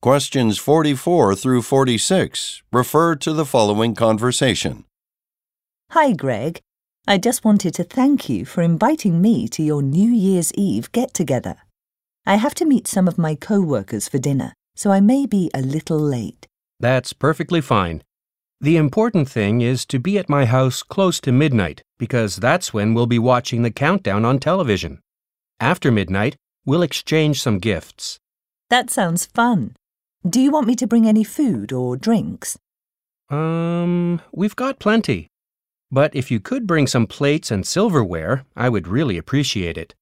Questions 44 through 46 refer to the following conversation. Hi, Greg. I just wanted to thank you for inviting me to your New Year's Eve get together. I have to meet some of my co workers for dinner, so I may be a little late. That's perfectly fine. The important thing is to be at my house close to midnight because that's when we'll be watching the countdown on television. After midnight, we'll exchange some gifts. That sounds fun. Do you want me to bring any food or drinks? Um, we've got plenty. But if you could bring some plates and silverware, I would really appreciate it.